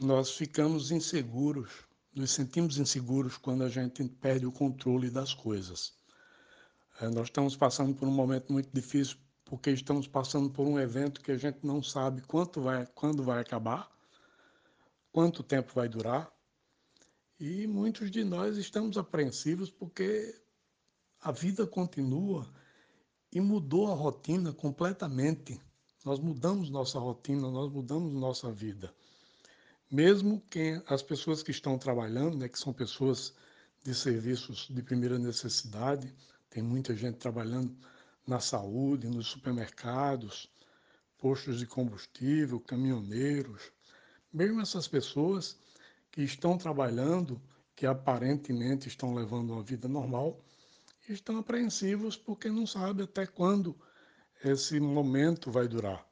Nós ficamos inseguros, nos sentimos inseguros quando a gente perde o controle das coisas. É, nós estamos passando por um momento muito difícil porque estamos passando por um evento que a gente não sabe quanto vai, quando vai acabar, quanto tempo vai durar. E muitos de nós estamos apreensivos porque a vida continua e mudou a rotina completamente. Nós mudamos nossa rotina, nós mudamos nossa vida mesmo quem as pessoas que estão trabalhando, né, que são pessoas de serviços de primeira necessidade, tem muita gente trabalhando na saúde, nos supermercados, postos de combustível, caminhoneiros, mesmo essas pessoas que estão trabalhando, que aparentemente estão levando uma vida normal, estão apreensivos porque não sabem até quando esse momento vai durar.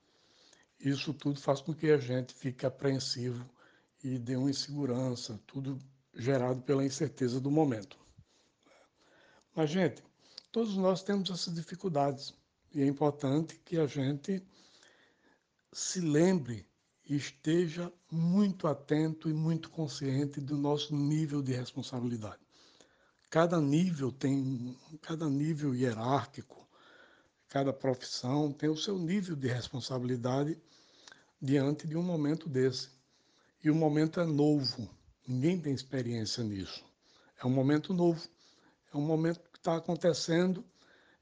Isso tudo faz com que a gente fique apreensivo e de uma insegurança, tudo gerado pela incerteza do momento. Mas, gente, todos nós temos essas dificuldades e é importante que a gente se lembre e esteja muito atento e muito consciente do nosso nível de responsabilidade. Cada nível tem, cada nível hierárquico, cada profissão tem o seu nível de responsabilidade diante de um momento desse. E o momento é novo, ninguém tem experiência nisso. É um momento novo, é um momento que está acontecendo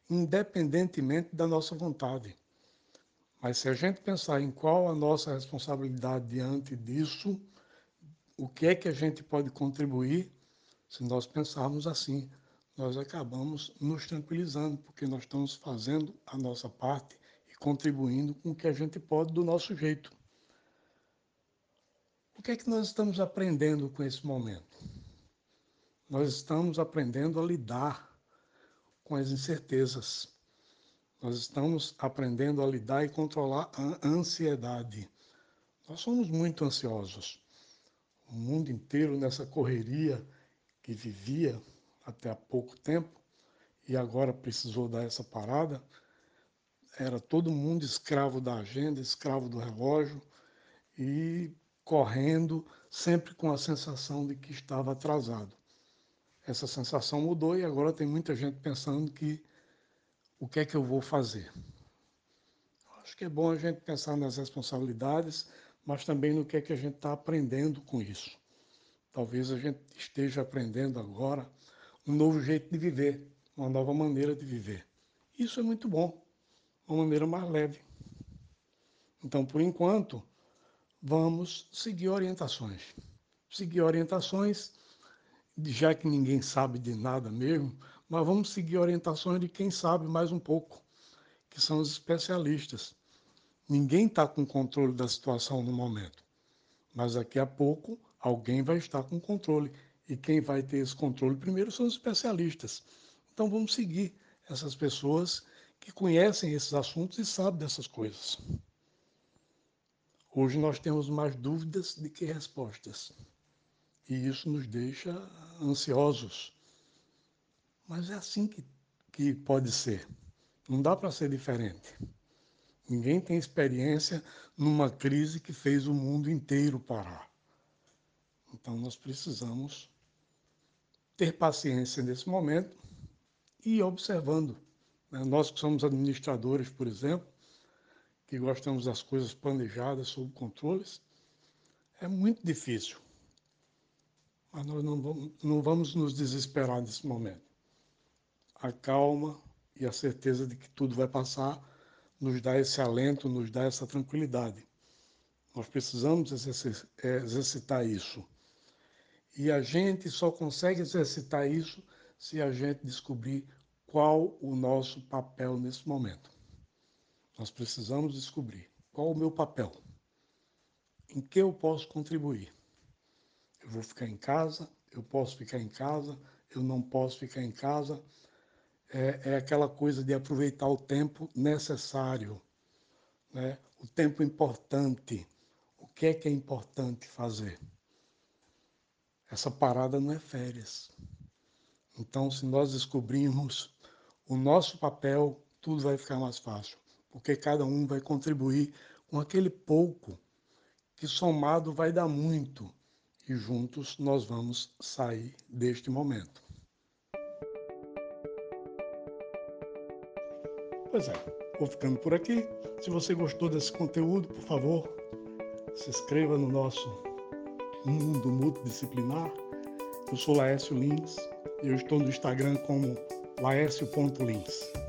independentemente da nossa vontade. Mas se a gente pensar em qual a nossa responsabilidade diante disso, o que é que a gente pode contribuir, se nós pensarmos assim, nós acabamos nos tranquilizando, porque nós estamos fazendo a nossa parte e contribuindo com o que a gente pode do nosso jeito. O que é que nós estamos aprendendo com esse momento? Nós estamos aprendendo a lidar com as incertezas. Nós estamos aprendendo a lidar e controlar a ansiedade. Nós somos muito ansiosos. O mundo inteiro nessa correria que vivia até há pouco tempo e agora precisou dar essa parada, era todo mundo escravo da agenda, escravo do relógio e correndo, sempre com a sensação de que estava atrasado. Essa sensação mudou e agora tem muita gente pensando que o que é que eu vou fazer? Acho que é bom a gente pensar nas responsabilidades, mas também no que é que a gente está aprendendo com isso. Talvez a gente esteja aprendendo agora um novo jeito de viver, uma nova maneira de viver. Isso é muito bom, uma maneira mais leve. Então, por enquanto, vamos seguir orientações. Seguir orientações, já que ninguém sabe de nada mesmo, mas vamos seguir orientações de quem sabe mais um pouco, que são os especialistas. Ninguém está com controle da situação no momento, mas daqui a pouco alguém vai estar com controle. E quem vai ter esse controle primeiro são os especialistas. Então vamos seguir essas pessoas que conhecem esses assuntos e sabem dessas coisas. Hoje nós temos mais dúvidas do que respostas. E isso nos deixa ansiosos. Mas é assim que, que pode ser. Não dá para ser diferente. Ninguém tem experiência numa crise que fez o mundo inteiro parar. Então nós precisamos ter paciência nesse momento e ir observando. Né? Nós que somos administradores, por exemplo, que gostamos das coisas planejadas, sob controles, é muito difícil. Mas nós não vamos, não vamos nos desesperar nesse momento. A calma e a certeza de que tudo vai passar nos dá esse alento, nos dá essa tranquilidade. Nós precisamos exercitar isso. E a gente só consegue exercitar isso se a gente descobrir qual o nosso papel nesse momento. Nós precisamos descobrir qual o meu papel, em que eu posso contribuir. Eu vou ficar em casa, eu posso ficar em casa, eu não posso ficar em casa. É, é aquela coisa de aproveitar o tempo necessário, né? o tempo importante. O que é que é importante fazer? Essa parada não é férias. Então, se nós descobrirmos o nosso papel, tudo vai ficar mais fácil, porque cada um vai contribuir com aquele pouco que somado vai dar muito e juntos nós vamos sair deste momento. Pois é, vou ficando por aqui. Se você gostou desse conteúdo, por favor, se inscreva no nosso mundo multidisciplinar. Eu sou Laércio Lins e eu estou no Instagram como laércio.lins.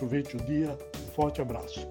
Aproveite o dia, forte abraço.